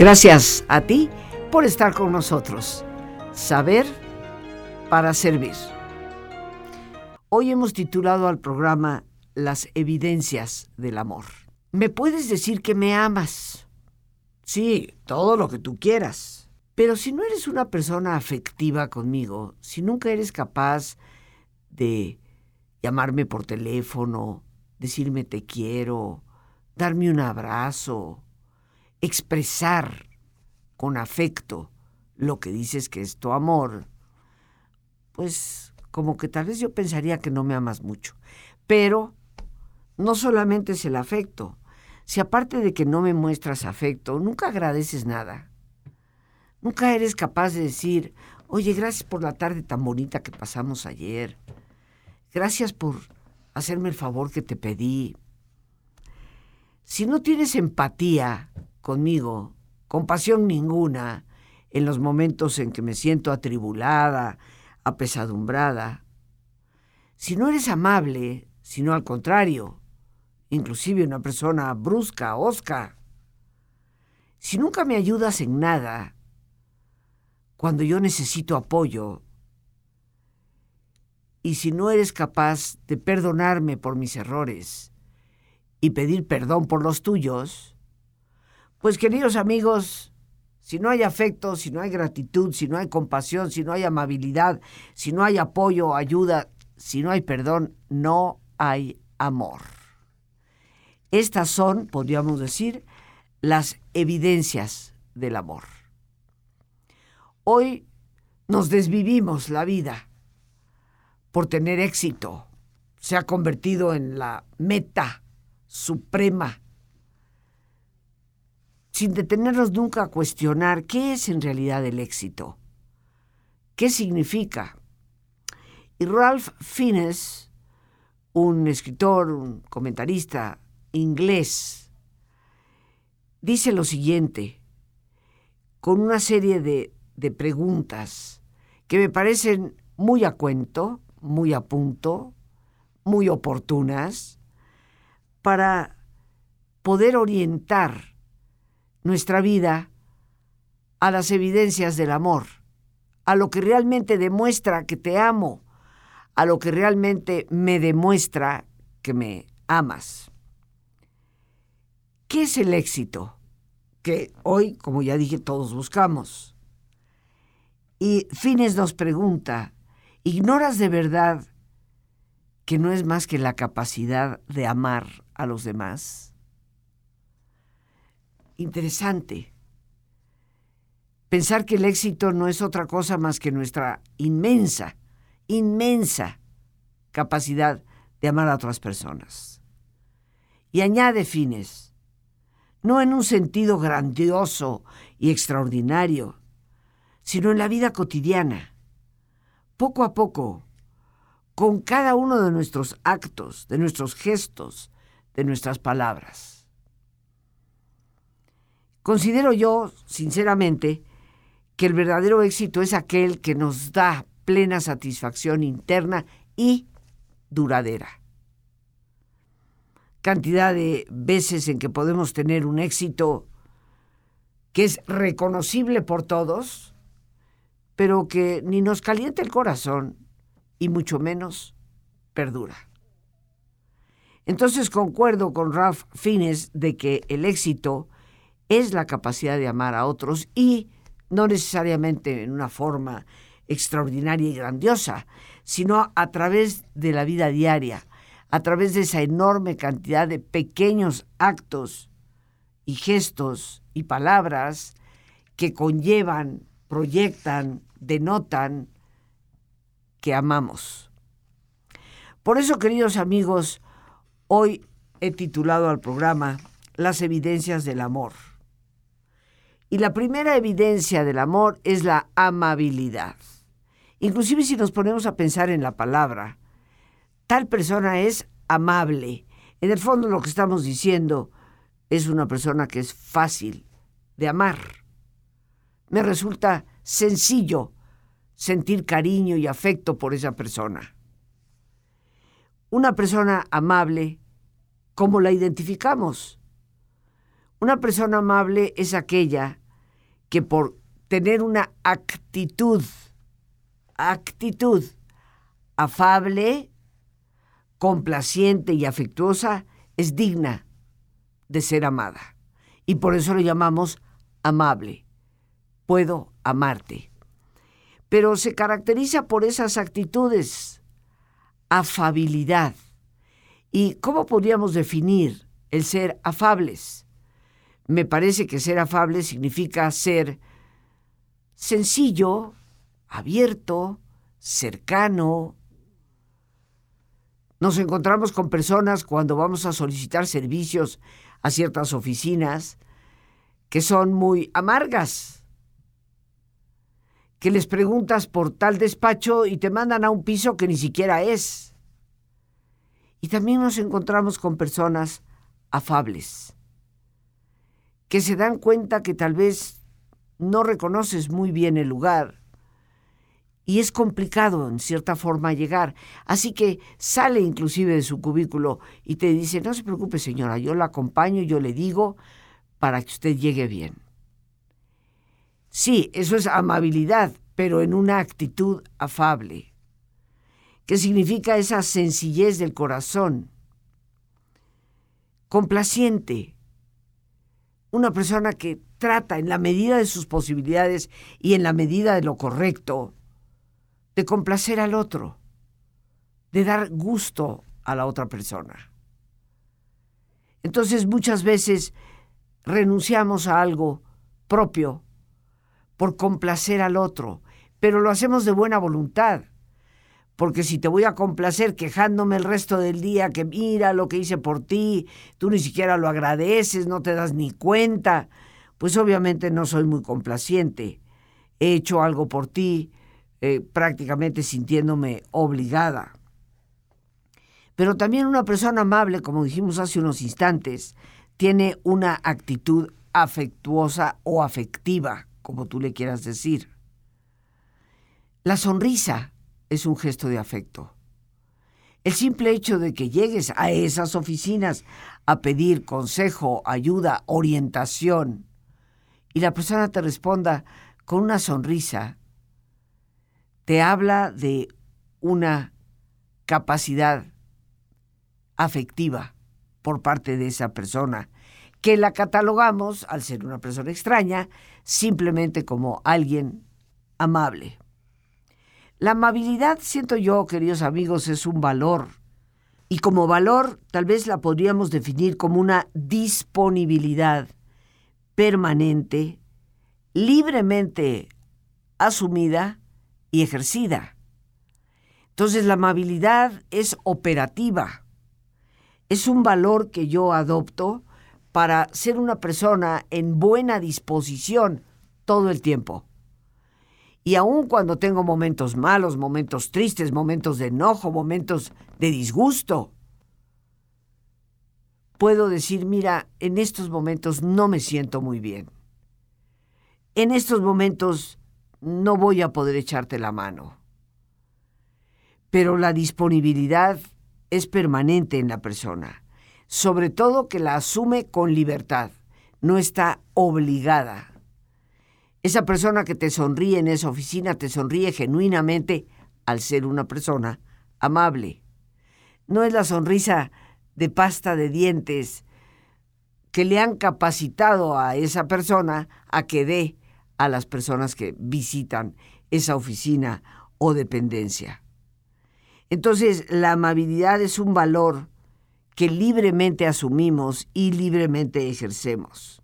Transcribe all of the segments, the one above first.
Gracias a ti por estar con nosotros. Saber para servir. Hoy hemos titulado al programa Las evidencias del amor. ¿Me puedes decir que me amas? Sí, todo lo que tú quieras. Pero si no eres una persona afectiva conmigo, si nunca eres capaz de llamarme por teléfono, decirme te quiero, darme un abrazo, expresar con afecto lo que dices que es tu amor, pues como que tal vez yo pensaría que no me amas mucho. Pero no solamente es el afecto. Si aparte de que no me muestras afecto, nunca agradeces nada. Nunca eres capaz de decir, oye, gracias por la tarde tan bonita que pasamos ayer. Gracias por hacerme el favor que te pedí. Si no tienes empatía conmigo, compasión ninguna, en los momentos en que me siento atribulada, apesadumbrada. Si no eres amable, sino al contrario, inclusive una persona brusca, osca. Si nunca me ayudas en nada, cuando yo necesito apoyo, y si no eres capaz de perdonarme por mis errores y pedir perdón por los tuyos, pues queridos amigos, si no hay afecto, si no hay gratitud, si no hay compasión, si no hay amabilidad, si no hay apoyo, ayuda, si no hay perdón, no hay amor. Estas son, podríamos decir, las evidencias del amor. Hoy nos desvivimos la vida por tener éxito. Se ha convertido en la meta suprema sin detenernos nunca a cuestionar qué es en realidad el éxito, qué significa. Y Ralph Fiennes, un escritor, un comentarista inglés, dice lo siguiente, con una serie de, de preguntas que me parecen muy a cuento, muy a punto, muy oportunas, para poder orientar nuestra vida a las evidencias del amor, a lo que realmente demuestra que te amo, a lo que realmente me demuestra que me amas. ¿Qué es el éxito? Que hoy, como ya dije, todos buscamos. Y Fines nos pregunta, ¿ignoras de verdad que no es más que la capacidad de amar a los demás? Interesante. Pensar que el éxito no es otra cosa más que nuestra inmensa, inmensa capacidad de amar a otras personas. Y añade fines, no en un sentido grandioso y extraordinario, sino en la vida cotidiana, poco a poco, con cada uno de nuestros actos, de nuestros gestos, de nuestras palabras. Considero yo, sinceramente, que el verdadero éxito es aquel que nos da plena satisfacción interna y duradera. Cantidad de veces en que podemos tener un éxito que es reconocible por todos, pero que ni nos calienta el corazón y mucho menos perdura. Entonces concuerdo con Ralph Fiennes de que el éxito es la capacidad de amar a otros y no necesariamente en una forma extraordinaria y grandiosa, sino a través de la vida diaria, a través de esa enorme cantidad de pequeños actos y gestos y palabras que conllevan, proyectan, denotan que amamos. Por eso, queridos amigos, hoy he titulado al programa Las evidencias del amor. Y la primera evidencia del amor es la amabilidad. Inclusive si nos ponemos a pensar en la palabra, tal persona es amable. En el fondo lo que estamos diciendo es una persona que es fácil de amar. Me resulta sencillo sentir cariño y afecto por esa persona. Una persona amable, ¿cómo la identificamos? Una persona amable es aquella que por tener una actitud, actitud afable, complaciente y afectuosa, es digna de ser amada. Y por eso lo llamamos amable. Puedo amarte. Pero se caracteriza por esas actitudes, afabilidad. ¿Y cómo podríamos definir el ser afables? Me parece que ser afable significa ser sencillo, abierto, cercano. Nos encontramos con personas cuando vamos a solicitar servicios a ciertas oficinas que son muy amargas, que les preguntas por tal despacho y te mandan a un piso que ni siquiera es. Y también nos encontramos con personas afables, que se dan cuenta que tal vez no reconoces muy bien el lugar y es complicado en cierta forma llegar. Así que sale inclusive de su cubículo y te dice, no se preocupe señora, yo la acompaño, yo le digo para que usted llegue bien. Sí, eso es amabilidad, pero en una actitud afable. ¿Qué significa esa sencillez del corazón? Complaciente. Una persona que trata en la medida de sus posibilidades y en la medida de lo correcto de complacer al otro, de dar gusto a la otra persona. Entonces muchas veces renunciamos a algo propio por complacer al otro, pero lo hacemos de buena voluntad. Porque si te voy a complacer quejándome el resto del día que mira lo que hice por ti, tú ni siquiera lo agradeces, no te das ni cuenta, pues obviamente no soy muy complaciente. He hecho algo por ti, eh, prácticamente sintiéndome obligada. Pero también una persona amable, como dijimos hace unos instantes, tiene una actitud afectuosa o afectiva, como tú le quieras decir. La sonrisa es un gesto de afecto. El simple hecho de que llegues a esas oficinas a pedir consejo, ayuda, orientación, y la persona te responda con una sonrisa, te habla de una capacidad afectiva por parte de esa persona, que la catalogamos, al ser una persona extraña, simplemente como alguien amable. La amabilidad, siento yo, queridos amigos, es un valor. Y como valor, tal vez la podríamos definir como una disponibilidad permanente, libremente asumida y ejercida. Entonces la amabilidad es operativa, es un valor que yo adopto para ser una persona en buena disposición todo el tiempo. Y aun cuando tengo momentos malos, momentos tristes, momentos de enojo, momentos de disgusto, puedo decir, mira, en estos momentos no me siento muy bien. En estos momentos no voy a poder echarte la mano. Pero la disponibilidad es permanente en la persona, sobre todo que la asume con libertad, no está obligada. Esa persona que te sonríe en esa oficina te sonríe genuinamente al ser una persona amable. No es la sonrisa de pasta de dientes que le han capacitado a esa persona a que dé a las personas que visitan esa oficina o dependencia. Entonces, la amabilidad es un valor que libremente asumimos y libremente ejercemos.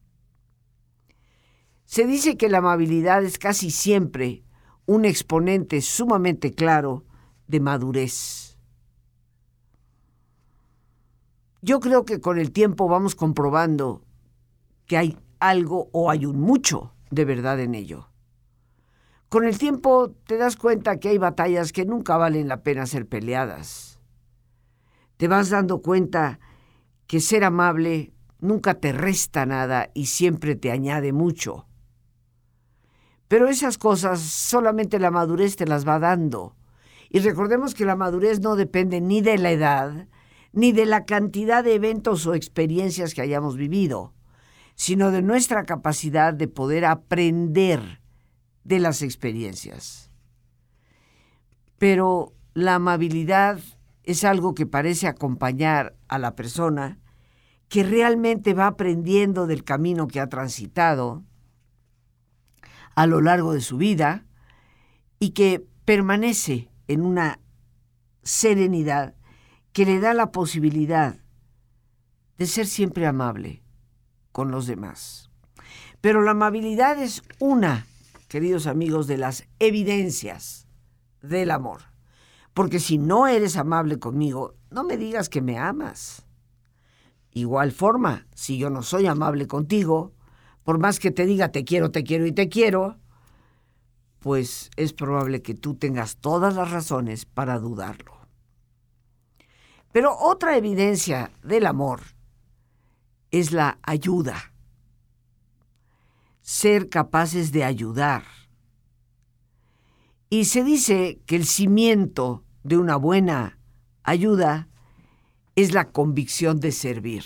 Se dice que la amabilidad es casi siempre un exponente sumamente claro de madurez. Yo creo que con el tiempo vamos comprobando que hay algo o hay un mucho de verdad en ello. Con el tiempo te das cuenta que hay batallas que nunca valen la pena ser peleadas. Te vas dando cuenta que ser amable nunca te resta nada y siempre te añade mucho. Pero esas cosas solamente la madurez te las va dando. Y recordemos que la madurez no depende ni de la edad, ni de la cantidad de eventos o experiencias que hayamos vivido, sino de nuestra capacidad de poder aprender de las experiencias. Pero la amabilidad es algo que parece acompañar a la persona que realmente va aprendiendo del camino que ha transitado a lo largo de su vida y que permanece en una serenidad que le da la posibilidad de ser siempre amable con los demás. Pero la amabilidad es una, queridos amigos, de las evidencias del amor. Porque si no eres amable conmigo, no me digas que me amas. Igual forma, si yo no soy amable contigo, por más que te diga te quiero, te quiero y te quiero, pues es probable que tú tengas todas las razones para dudarlo. Pero otra evidencia del amor es la ayuda. Ser capaces de ayudar. Y se dice que el cimiento de una buena ayuda es la convicción de servir.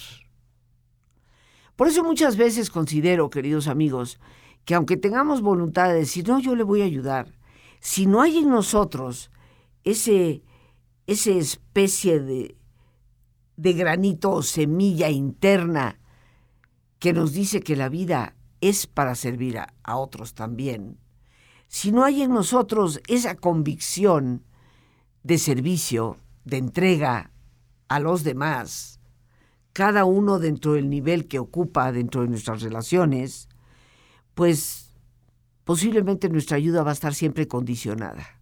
Por eso muchas veces considero, queridos amigos, que aunque tengamos voluntad de decir, no, yo le voy a ayudar, si no hay en nosotros ese, esa especie de, de granito o semilla interna que nos dice que la vida es para servir a, a otros también, si no hay en nosotros esa convicción de servicio, de entrega a los demás, cada uno dentro del nivel que ocupa dentro de nuestras relaciones, pues posiblemente nuestra ayuda va a estar siempre condicionada.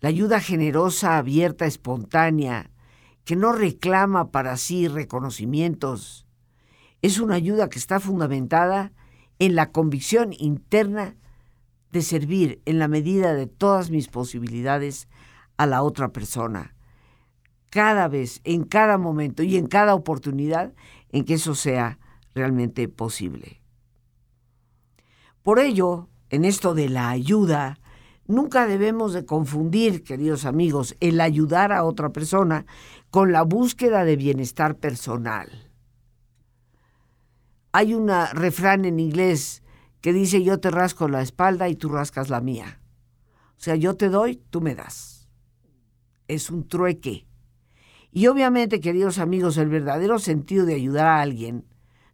La ayuda generosa, abierta, espontánea, que no reclama para sí reconocimientos, es una ayuda que está fundamentada en la convicción interna de servir en la medida de todas mis posibilidades a la otra persona, cada vez, en cada momento y en cada oportunidad en que eso sea realmente posible. Por ello, en esto de la ayuda, nunca debemos de confundir, queridos amigos, el ayudar a otra persona con la búsqueda de bienestar personal. Hay un refrán en inglés que dice yo te rasco la espalda y tú rascas la mía. O sea, yo te doy, tú me das. Es un trueque. Y obviamente, queridos amigos, el verdadero sentido de ayudar a alguien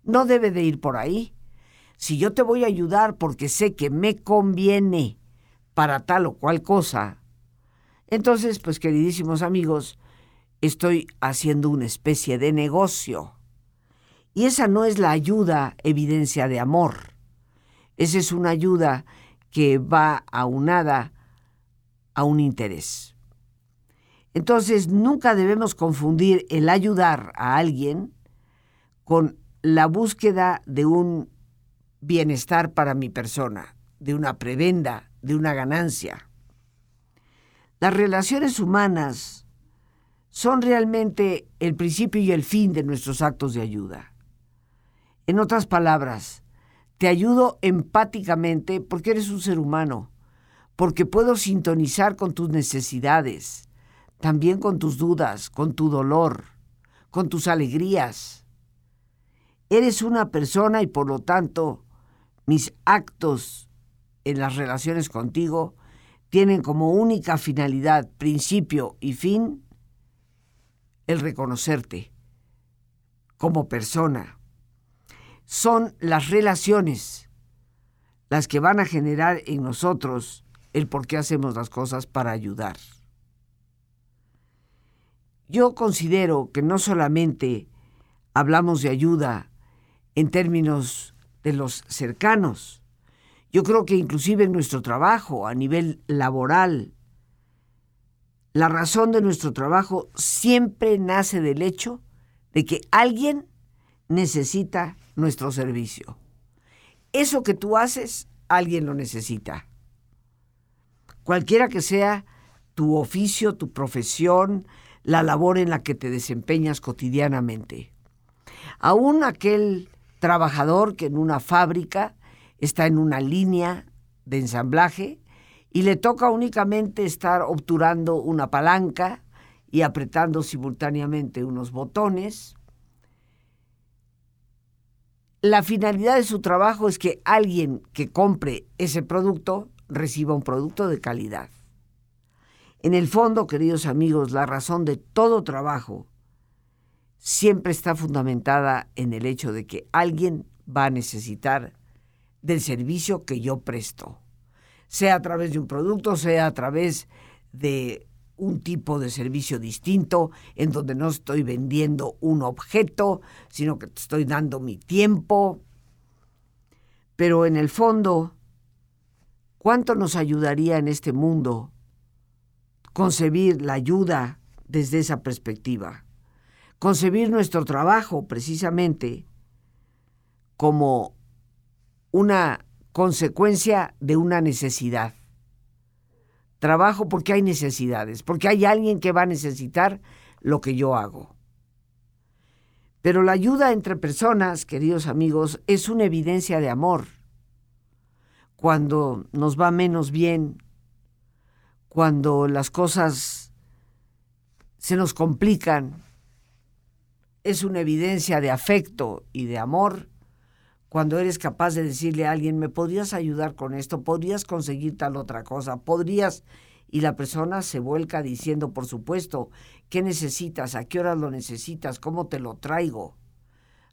no debe de ir por ahí. Si yo te voy a ayudar porque sé que me conviene para tal o cual cosa, entonces, pues queridísimos amigos, estoy haciendo una especie de negocio. Y esa no es la ayuda evidencia de amor. Esa es una ayuda que va aunada a un interés. Entonces, nunca debemos confundir el ayudar a alguien con la búsqueda de un bienestar para mi persona, de una prebenda, de una ganancia. Las relaciones humanas son realmente el principio y el fin de nuestros actos de ayuda. En otras palabras, te ayudo empáticamente porque eres un ser humano, porque puedo sintonizar con tus necesidades, también con tus dudas, con tu dolor, con tus alegrías. Eres una persona y por lo tanto mis actos en las relaciones contigo tienen como única finalidad, principio y fin el reconocerte como persona. Son las relaciones las que van a generar en nosotros el por qué hacemos las cosas para ayudar. Yo considero que no solamente hablamos de ayuda en términos de los cercanos, yo creo que inclusive en nuestro trabajo, a nivel laboral, la razón de nuestro trabajo siempre nace del hecho de que alguien necesita nuestro servicio. Eso que tú haces, alguien lo necesita. Cualquiera que sea tu oficio, tu profesión, la labor en la que te desempeñas cotidianamente. Aún aquel trabajador que en una fábrica está en una línea de ensamblaje y le toca únicamente estar obturando una palanca y apretando simultáneamente unos botones, la finalidad de su trabajo es que alguien que compre ese producto reciba un producto de calidad. En el fondo, queridos amigos, la razón de todo trabajo siempre está fundamentada en el hecho de que alguien va a necesitar del servicio que yo presto, sea a través de un producto, sea a través de un tipo de servicio distinto, en donde no estoy vendiendo un objeto, sino que estoy dando mi tiempo. Pero en el fondo, ¿cuánto nos ayudaría en este mundo concebir la ayuda desde esa perspectiva? Concebir nuestro trabajo precisamente como una consecuencia de una necesidad Trabajo porque hay necesidades, porque hay alguien que va a necesitar lo que yo hago. Pero la ayuda entre personas, queridos amigos, es una evidencia de amor. Cuando nos va menos bien, cuando las cosas se nos complican, es una evidencia de afecto y de amor cuando eres capaz de decirle a alguien, ¿me podrías ayudar con esto? ¿Podrías conseguir tal otra cosa? ¿Podrías? Y la persona se vuelca diciendo, por supuesto, ¿qué necesitas? ¿A qué horas lo necesitas? ¿Cómo te lo traigo?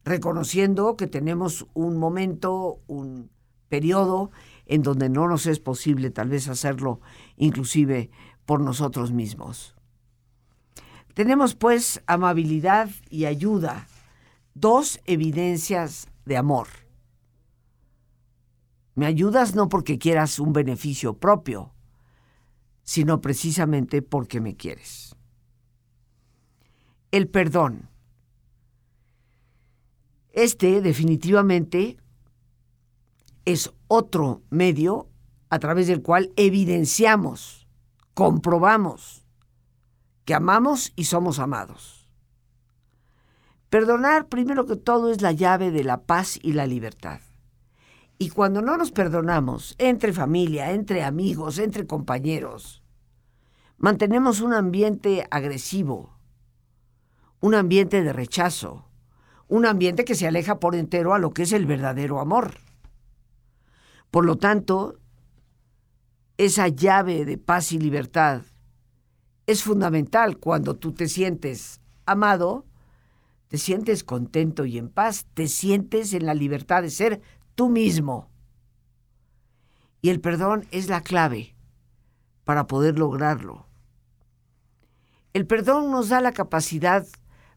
Reconociendo que tenemos un momento, un periodo en donde no nos es posible tal vez hacerlo inclusive por nosotros mismos. Tenemos pues amabilidad y ayuda, dos evidencias de amor. Me ayudas no porque quieras un beneficio propio, sino precisamente porque me quieres. El perdón. Este definitivamente es otro medio a través del cual evidenciamos, comprobamos que amamos y somos amados. Perdonar, primero que todo, es la llave de la paz y la libertad. Y cuando no nos perdonamos, entre familia, entre amigos, entre compañeros, mantenemos un ambiente agresivo, un ambiente de rechazo, un ambiente que se aleja por entero a lo que es el verdadero amor. Por lo tanto, esa llave de paz y libertad es fundamental cuando tú te sientes amado, te sientes contento y en paz, te sientes en la libertad de ser tú mismo. Y el perdón es la clave para poder lograrlo. El perdón nos da la capacidad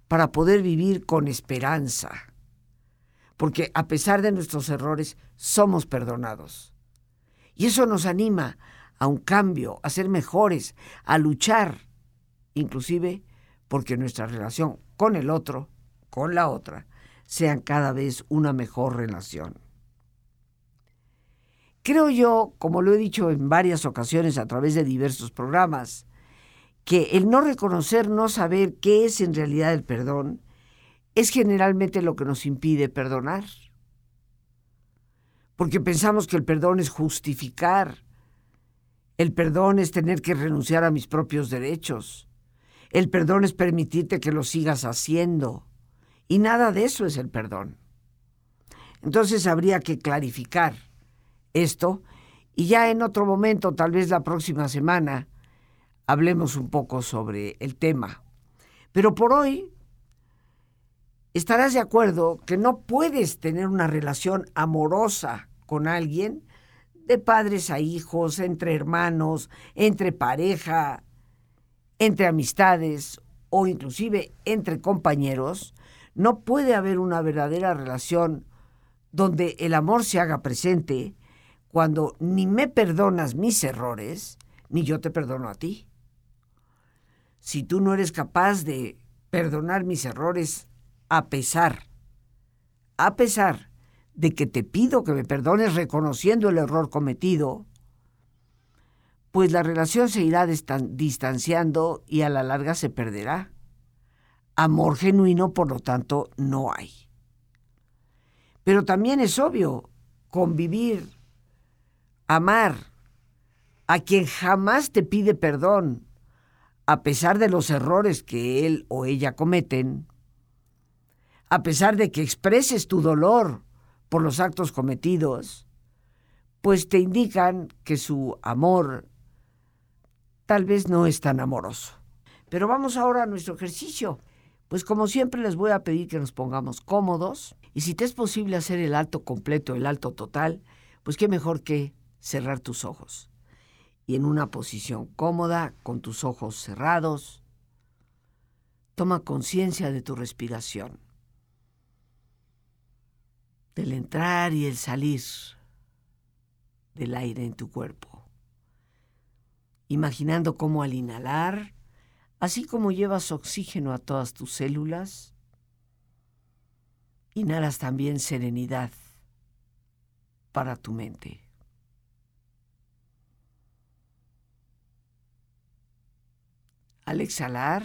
para poder vivir con esperanza, porque a pesar de nuestros errores somos perdonados. Y eso nos anima a un cambio, a ser mejores, a luchar, inclusive porque nuestra relación con el otro, con la otra, sean cada vez una mejor relación. Creo yo, como lo he dicho en varias ocasiones a través de diversos programas, que el no reconocer, no saber qué es en realidad el perdón, es generalmente lo que nos impide perdonar. Porque pensamos que el perdón es justificar, el perdón es tener que renunciar a mis propios derechos, el perdón es permitirte que lo sigas haciendo, y nada de eso es el perdón. Entonces habría que clarificar esto y ya en otro momento, tal vez la próxima semana, hablemos un poco sobre el tema. Pero por hoy, estarás de acuerdo que no puedes tener una relación amorosa con alguien, de padres a hijos, entre hermanos, entre pareja, entre amistades o inclusive entre compañeros, no puede haber una verdadera relación donde el amor se haga presente cuando ni me perdonas mis errores, ni yo te perdono a ti. Si tú no eres capaz de perdonar mis errores a pesar, a pesar de que te pido que me perdones reconociendo el error cometido, pues la relación se irá distanciando y a la larga se perderá. Amor genuino, por lo tanto, no hay. Pero también es obvio, convivir amar a quien jamás te pide perdón, a pesar de los errores que él o ella cometen, a pesar de que expreses tu dolor por los actos cometidos, pues te indican que su amor tal vez no es tan amoroso. Pero vamos ahora a nuestro ejercicio. Pues como siempre les voy a pedir que nos pongamos cómodos y si te es posible hacer el alto completo, el alto total, pues qué mejor que cerrar tus ojos. Y en una posición cómoda, con tus ojos cerrados, toma conciencia de tu respiración, del entrar y el salir del aire en tu cuerpo, imaginando cómo al inhalar, así como llevas oxígeno a todas tus células, inhalas también serenidad para tu mente. Al exhalar,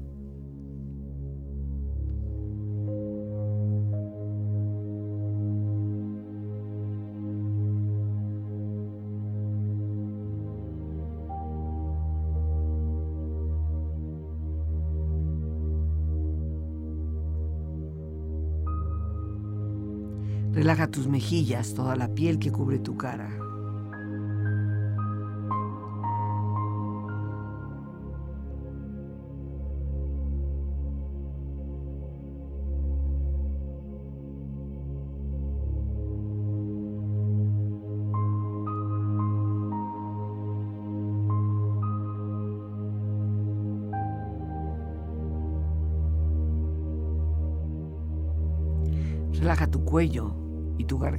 Relaja tus mejillas, toda la piel que cubre tu cara. Relaja tu cuello,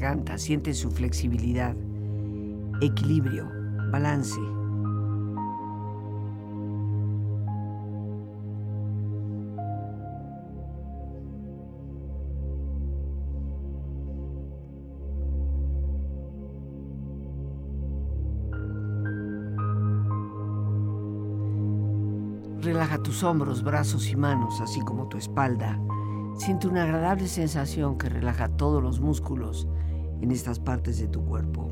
garganta. Siente su flexibilidad, equilibrio, balance. Relaja tus hombros, brazos y manos, así como tu espalda Siente una agradable sensación que relaja todos los músculos en estas partes de tu cuerpo.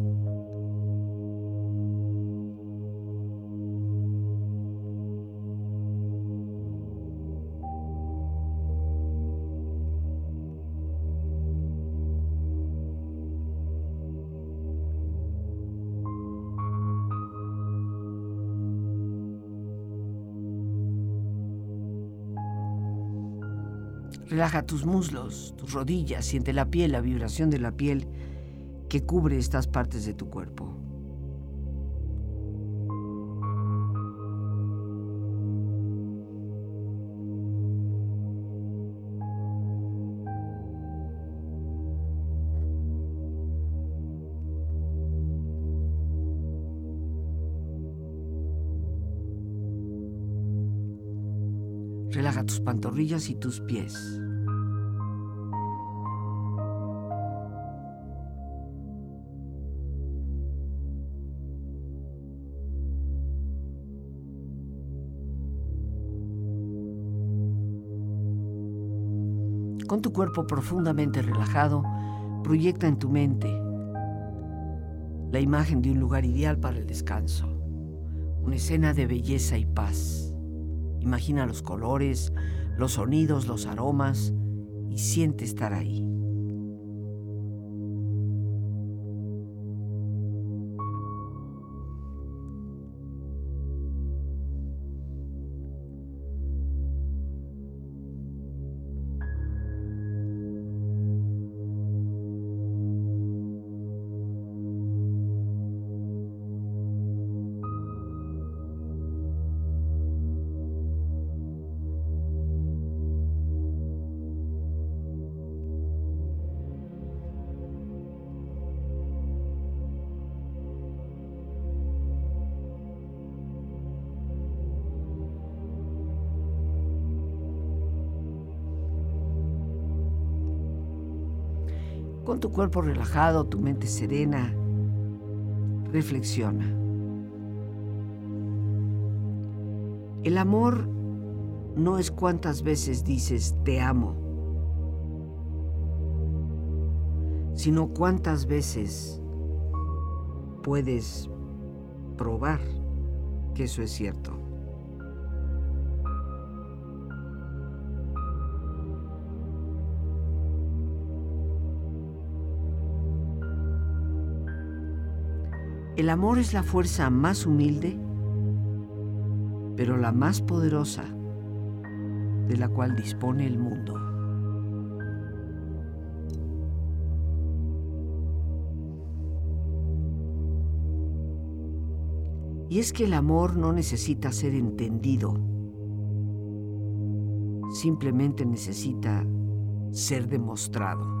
Relaja tus muslos, tus rodillas, siente la piel, la vibración de la piel que cubre estas partes de tu cuerpo. Pantorrillas y tus pies. Con tu cuerpo profundamente relajado, proyecta en tu mente la imagen de un lugar ideal para el descanso, una escena de belleza y paz. Imagina los colores, los sonidos, los aromas y siente estar ahí. Cuerpo relajado, tu mente serena, reflexiona. El amor no es cuántas veces dices te amo, sino cuántas veces puedes probar que eso es cierto. El amor es la fuerza más humilde, pero la más poderosa de la cual dispone el mundo. Y es que el amor no necesita ser entendido, simplemente necesita ser demostrado.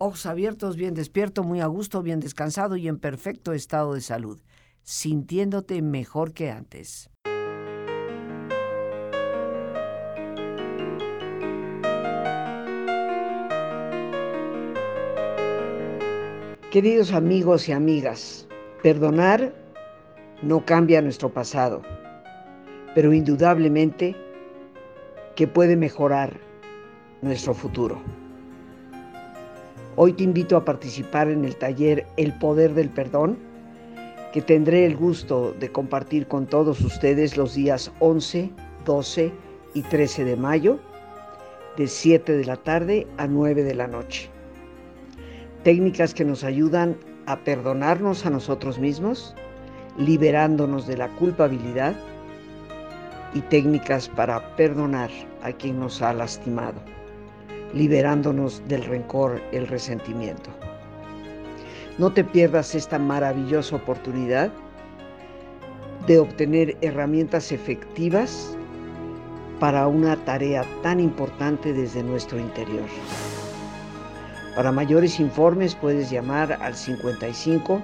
ojos abiertos, bien despierto, muy a gusto, bien descansado y en perfecto estado de salud, sintiéndote mejor que antes. Queridos amigos y amigas, perdonar no cambia nuestro pasado, pero indudablemente que puede mejorar nuestro futuro. Hoy te invito a participar en el taller El Poder del Perdón, que tendré el gusto de compartir con todos ustedes los días 11, 12 y 13 de mayo, de 7 de la tarde a 9 de la noche. Técnicas que nos ayudan a perdonarnos a nosotros mismos, liberándonos de la culpabilidad y técnicas para perdonar a quien nos ha lastimado liberándonos del rencor, el resentimiento. No te pierdas esta maravillosa oportunidad de obtener herramientas efectivas para una tarea tan importante desde nuestro interior. Para mayores informes puedes llamar al 55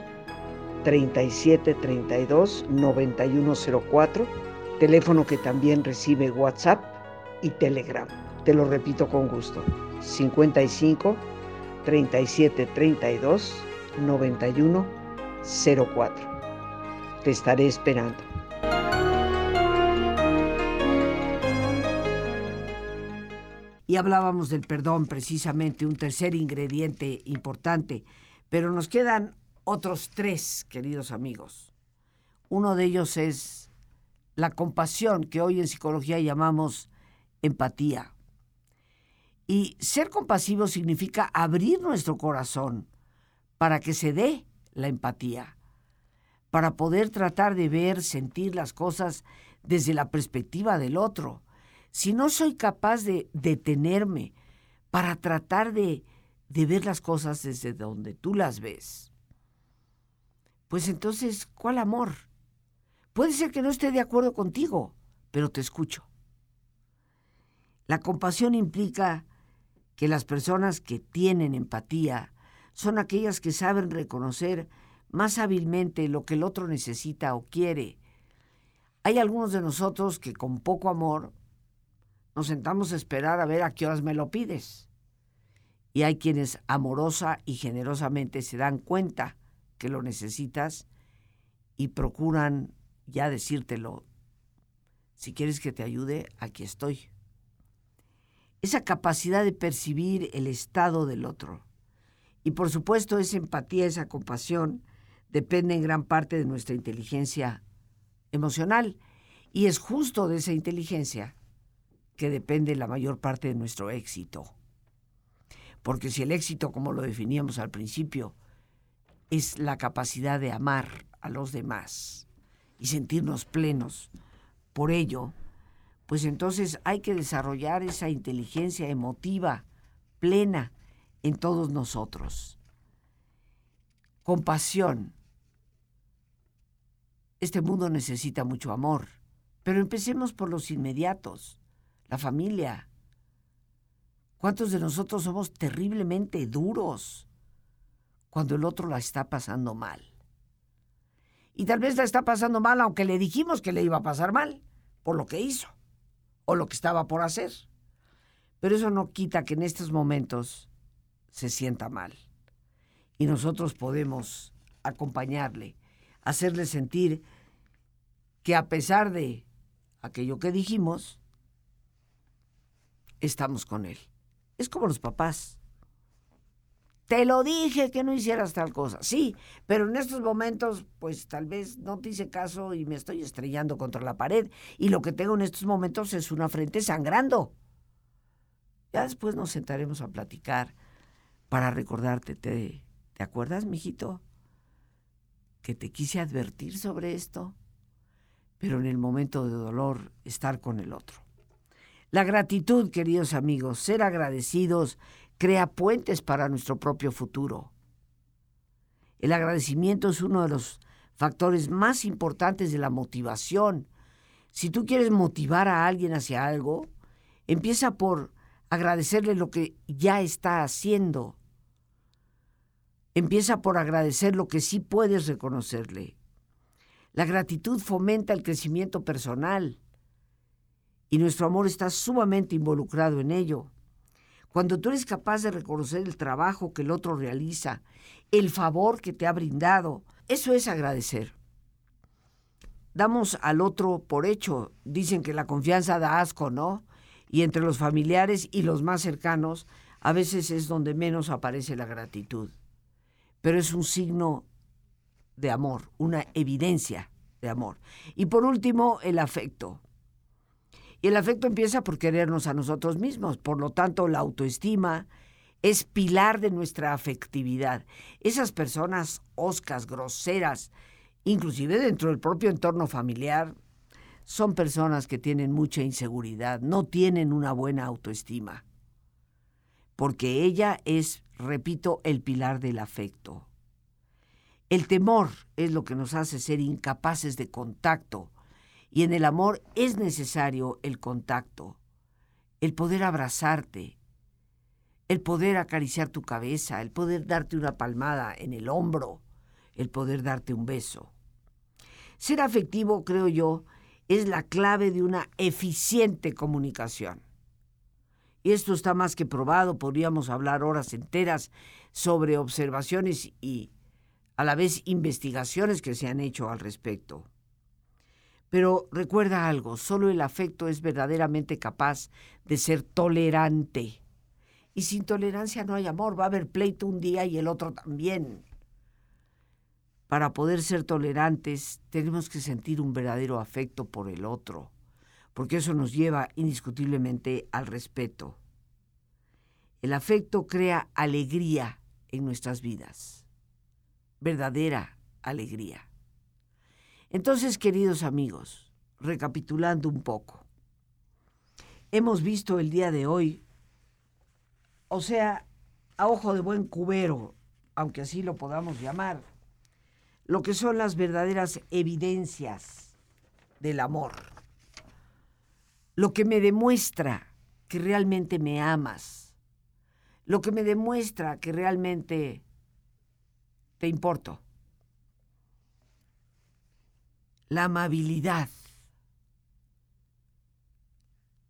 37 32 9104, teléfono que también recibe WhatsApp y Telegram. Te lo repito con gusto. 55 37 32 91 04. Te estaré esperando. Y hablábamos del perdón, precisamente un tercer ingrediente importante, pero nos quedan otros tres, queridos amigos. Uno de ellos es la compasión, que hoy en psicología llamamos empatía. Y ser compasivo significa abrir nuestro corazón para que se dé la empatía, para poder tratar de ver, sentir las cosas desde la perspectiva del otro. Si no soy capaz de detenerme para tratar de, ver las cosas desde donde tú las ves, pues entonces, ¿cuál amor? Puede ser que no esté de acuerdo contigo, pero te escucho. La compasión implica que las personas que tienen empatía son aquellas que saben reconocer más hábilmente lo que el otro necesita o quiere. Hay algunos de nosotros que con poco amor nos sentamos a esperar a ver a qué horas me lo pides. Y hay quienes amorosa y generosamente se dan cuenta que lo necesitas y procuran ya decírtelo. Si quieres que te ayude, aquí estoy. Esa capacidad de percibir el estado del otro. Y por supuesto esa empatía, esa compasión, depende en gran parte de nuestra inteligencia emocional. Y es justo de esa inteligencia que depende la mayor parte de nuestro éxito. Porque si el éxito, como lo definíamos al principio, es la capacidad de amar a los demás y sentirnos plenos. Por ello, pues entonces hay que desarrollar esa inteligencia emotiva plena en todos nosotros. Compasión. Este mundo necesita mucho amor, pero empecemos por los inmediatos, la familia. ¿Cuántos de nosotros somos terriblemente duros? cuando el otro la está pasando mal. Y tal vez la está pasando mal aunque le dijimos que le iba a pasar mal por lo que hizo o lo que estaba por hacer. Pero eso no quita que en estos momentos se sienta mal. Y nosotros podemos acompañarle, hacerle sentir que a pesar de aquello que dijimos, estamos con él. Es como los papás. Te lo dije que no hicieras tal cosa. Sí, pero en estos momentos, pues tal vez no te hice caso y me estoy estrellando contra la pared. Y lo que tengo en estos momentos es una frente sangrando. Ya después nos sentaremos a platicar para recordarte. ¿Te, ¿te acuerdas, mijito? Que te quise advertir sobre esto. Pero en el momento de dolor, estar con el otro. La gratitud, queridos amigos, ser agradecidos crea puentes para nuestro propio futuro. El agradecimiento es uno de los factores más importantes de la motivación. Si tú quieres motivar a alguien hacia algo, empieza por agradecerle lo que ya está haciendo. Empieza por agradecer lo que sí puedes reconocerle. La gratitud fomenta el crecimiento personal y nuestro amor está sumamente involucrado en ello. Cuando tú eres capaz de reconocer el trabajo que el otro realiza, el favor que te ha brindado, eso es agradecer. Damos al otro por hecho. Dicen que la confianza da asco, ¿no? Y entre los familiares y los más cercanos, a veces es donde menos aparece la gratitud. Pero es un signo de amor, una evidencia de amor. Y por último, el afecto. Y el afecto empieza por querernos a nosotros mismos. Por lo tanto, la autoestima es pilar de nuestra afectividad. Esas personas oscas, groseras, inclusive dentro del propio entorno familiar, son personas que tienen mucha inseguridad, no tienen una buena autoestima. Porque ella es, repito, el pilar del afecto. El temor es lo que nos hace ser incapaces de contacto y en el amor es necesario el contacto, el poder abrazarte, el poder acariciar tu cabeza, el poder darte una palmada en el hombro, el poder darte un beso. Ser afectivo, creo yo, es la clave de una eficiente comunicación. Y esto está más que probado, podríamos hablar horas enteras sobre observaciones y a la vez investigaciones que se han hecho al respecto. Pero recuerda algo, solo el afecto es verdaderamente capaz de ser tolerante. Y sin tolerancia no hay amor, va a haber pleito un día y el otro también. Para poder ser tolerantes tenemos que sentir un verdadero afecto por el otro, porque eso nos lleva indiscutiblemente al respeto. El afecto crea alegría en nuestras vidas, verdadera alegría. Entonces, queridos amigos, recapitulando un poco, hemos visto el día de hoy, o sea, a ojo de buen cubero, aunque así lo podamos llamar, lo que son las verdaderas evidencias del amor, lo que me demuestra que realmente me amas, lo que me demuestra que realmente te importo. La amabilidad,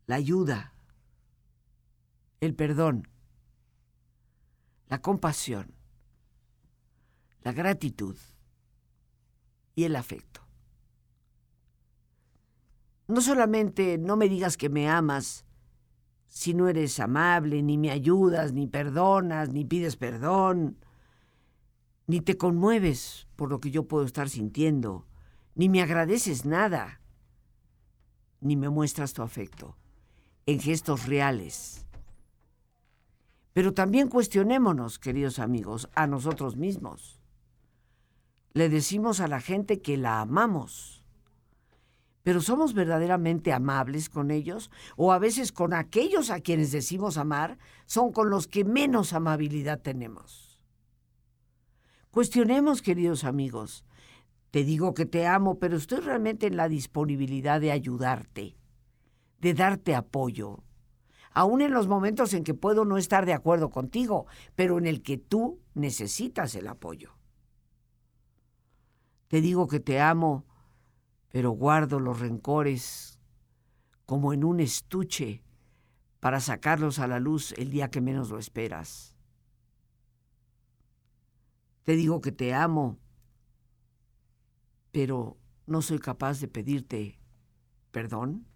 la ayuda, el perdón, la compasión, la gratitud y el afecto. No solamente no me digas que me amas si no eres amable, ni me ayudas, ni perdonas, ni pides perdón, ni te conmueves por lo que yo puedo estar sintiendo, ni me agradeces nada, ni me muestras tu afecto en gestos reales. Pero también cuestionémonos, queridos amigos, a nosotros mismos. Le decimos a la gente que la amamos, pero ¿somos verdaderamente amables con ellos? O a veces con aquellos a quienes decimos amar son con los que menos amabilidad tenemos. Cuestionemos, queridos amigos. Te digo que te amo, pero estoy realmente en la disponibilidad de ayudarte, de darte apoyo, aún en los momentos en que puedo no estar de acuerdo contigo, pero en el que tú necesitas el apoyo. Te digo que te amo, pero guardo los rencores como en un estuche para sacarlos a la luz el día que menos lo esperas. Te digo que te amo, pero no soy capaz de pedirte perdón.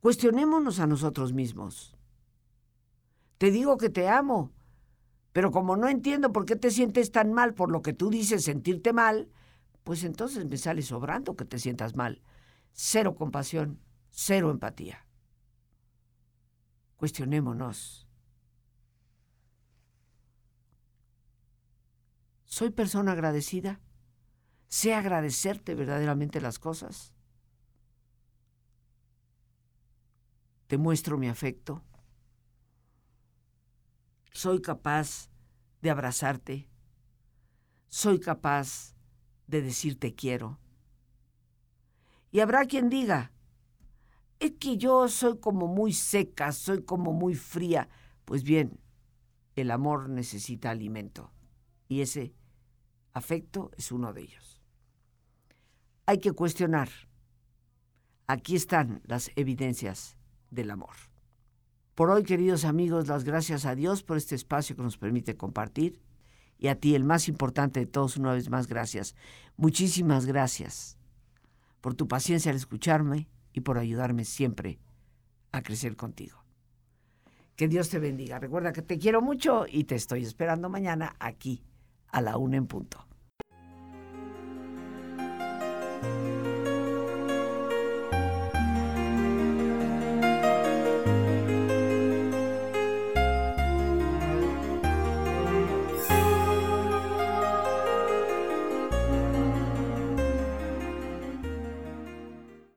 Cuestionémonos a nosotros mismos. Te digo que te amo, pero como no entiendo por qué te sientes tan mal por lo que tú dices sentirte mal, pues entonces me sale sobrando que te sientas mal. Cero compasión, cero empatía. Cuestionémonos. ¿Soy persona agradecida? ¿Sé agradecerte verdaderamente las cosas? ¿Te muestro mi afecto? ¿Soy capaz de abrazarte? ¿Soy capaz de decirte quiero? Y habrá quien diga, es que yo soy como muy seca, soy como muy fría. Pues bien, el amor necesita alimento y ese afecto es uno de ellos. Hay que cuestionar. Aquí están las evidencias del amor. Por hoy, queridos amigos, las gracias a Dios por este espacio que nos permite compartir. Y a ti, el más importante de todos, una vez más, gracias. Muchísimas gracias por tu paciencia al escucharme y por ayudarme siempre a crecer contigo. Que Dios te bendiga. Recuerda que te quiero mucho y te estoy esperando mañana aquí a la una en punto.